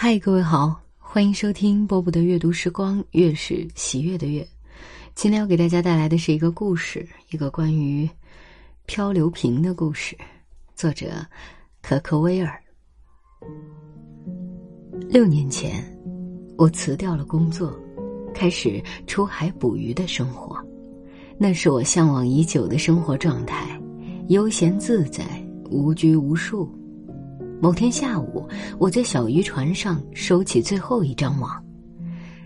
嗨，各位好，欢迎收听波波的阅读时光，月是喜悦的月。今天要给大家带来的是一个故事，一个关于漂流瓶的故事，作者可可威尔。六年前，我辞掉了工作，开始出海捕鱼的生活，那是我向往已久的生活状态，悠闲自在，无拘无束。某天下午，我在小渔船上收起最后一张网，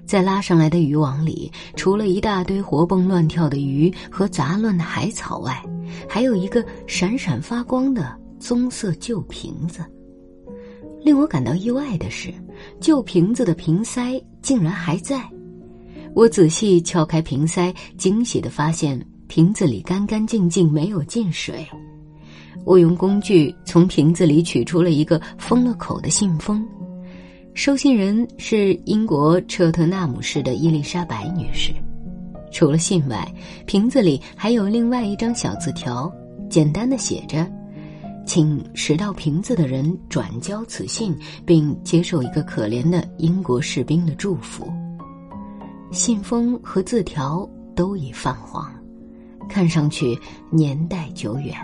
在拉上来的渔网里，除了一大堆活蹦乱跳的鱼和杂乱的海草外，还有一个闪闪发光的棕色旧瓶子。令我感到意外的是，旧瓶子的瓶塞竟然还在。我仔细敲开瓶塞，惊喜的发现瓶子里干干净净，没有进水。我用工具从瓶子里取出了一个封了口的信封，收信人是英国彻特纳姆市的伊丽莎白女士。除了信外，瓶子里还有另外一张小字条，简单的写着：“请拾到瓶子的人转交此信，并接受一个可怜的英国士兵的祝福。”信封和字条都已泛黄，看上去年代久远。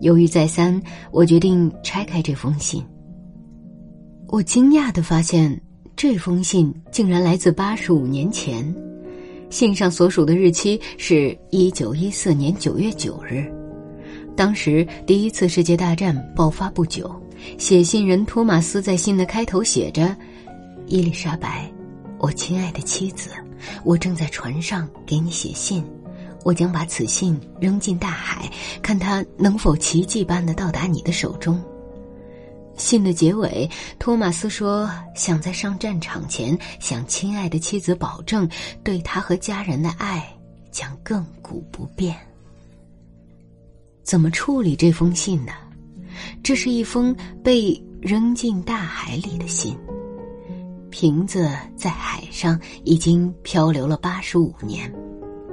犹豫再三，我决定拆开这封信。我惊讶的发现，这封信竟然来自八十五年前，信上所属的日期是一九一四年九月九日。当时第一次世界大战爆发不久，写信人托马斯在信的开头写着：“伊丽莎白，我亲爱的妻子，我正在船上给你写信。”我将把此信扔进大海，看它能否奇迹般的到达你的手中。信的结尾，托马斯说：“想在上战场前向亲爱的妻子保证，对他和家人的爱将亘古不变。”怎么处理这封信呢？这是一封被扔进大海里的信。瓶子在海上已经漂流了八十五年。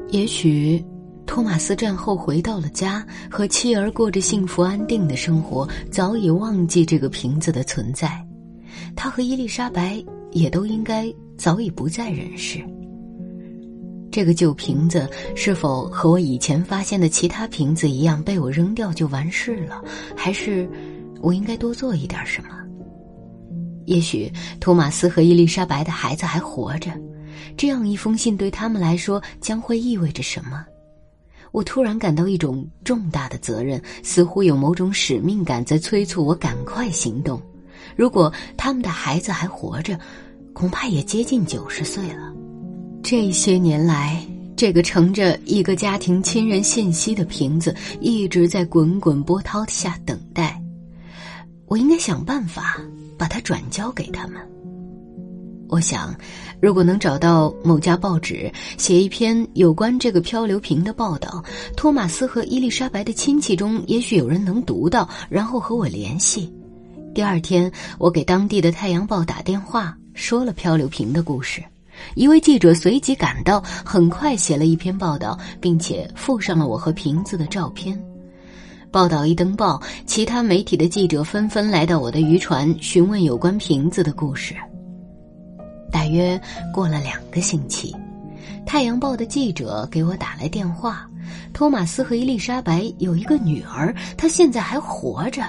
也许，托马斯战后回到了家，和妻儿过着幸福安定的生活，早已忘记这个瓶子的存在。他和伊丽莎白也都应该早已不在人世。这个旧瓶子是否和我以前发现的其他瓶子一样被我扔掉就完事了？还是我应该多做一点什么？也许托马斯和伊丽莎白的孩子还活着。这样一封信对他们来说将会意味着什么？我突然感到一种重大的责任，似乎有某种使命感在催促我赶快行动。如果他们的孩子还活着，恐怕也接近九十岁了。这些年来，这个盛着一个家庭亲人信息的瓶子一直在滚滚波涛下等待。我应该想办法把它转交给他们。我想，如果能找到某家报纸写一篇有关这个漂流瓶的报道，托马斯和伊丽莎白的亲戚中也许有人能读到，然后和我联系。第二天，我给当地的《太阳报》打电话，说了漂流瓶的故事。一位记者随即赶到，很快写了一篇报道，并且附上了我和瓶子的照片。报道一登报，其他媒体的记者纷纷来到我的渔船，询问有关瓶子的故事。大约过了两个星期，《太阳报》的记者给我打来电话。托马斯和伊丽莎白有一个女儿，她现在还活着，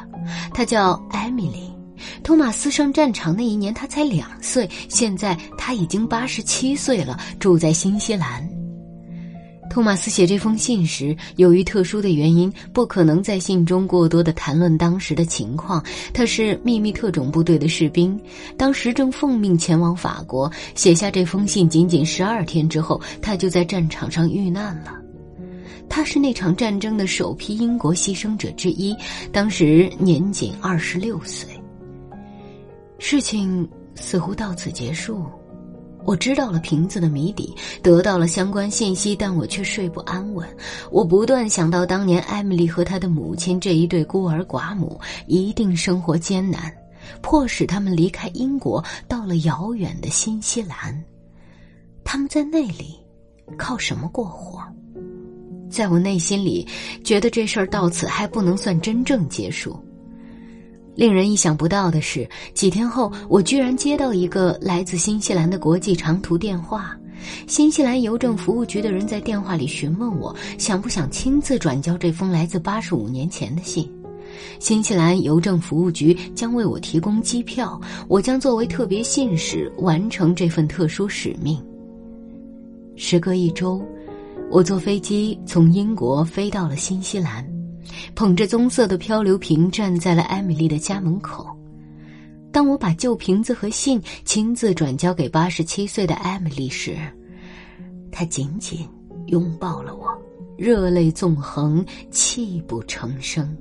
她叫艾米丽。托马斯上战场那一年，她才两岁，现在他已经八十七岁了，住在新西兰。托马斯写这封信时，由于特殊的原因，不可能在信中过多的谈论当时的情况。他是秘密特种部队的士兵，当时正奉命前往法国。写下这封信仅仅十二天之后，他就在战场上遇难了。他是那场战争的首批英国牺牲者之一，当时年仅二十六岁。事情似乎到此结束。我知道了瓶子的谜底，得到了相关信息，但我却睡不安稳。我不断想到当年艾米丽和她的母亲这一对孤儿寡母一定生活艰难，迫使他们离开英国，到了遥远的新西兰。他们在那里靠什么过活？在我内心里，觉得这事儿到此还不能算真正结束。令人意想不到的是，几天后，我居然接到一个来自新西兰的国际长途电话。新西兰邮政服务局的人在电话里询问我，想不想亲自转交这封来自八十五年前的信。新西兰邮政服务局将为我提供机票，我将作为特别信使完成这份特殊使命。时隔一周，我坐飞机从英国飞到了新西兰，捧着棕色的漂流瓶站在了艾米丽的家门口。当我把旧瓶子和信亲自转交给八十七岁的艾米丽时，她紧紧拥抱了我，热泪纵横，泣不成声。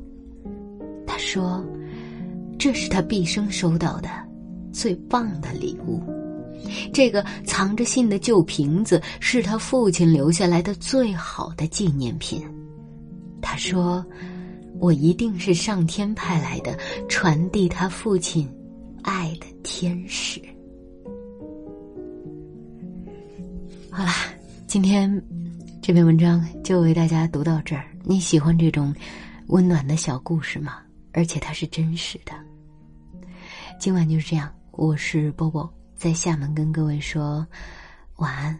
她说：“这是她毕生收到的最棒的礼物。这个藏着信的旧瓶子是他父亲留下来的最好的纪念品。”他说：“我一定是上天派来的传递他父亲爱的天使。”好啦，今天这篇文章就为大家读到这儿。你喜欢这种温暖的小故事吗？而且它是真实的。今晚就是这样，我是波波，在厦门跟各位说晚安。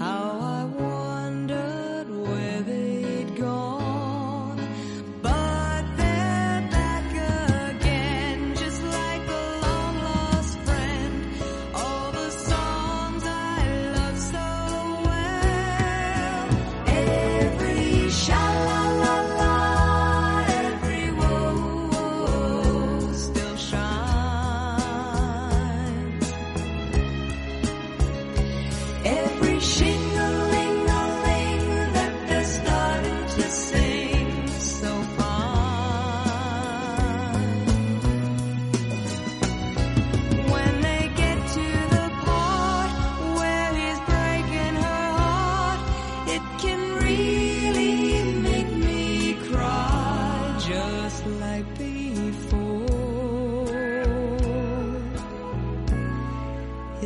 How I wondered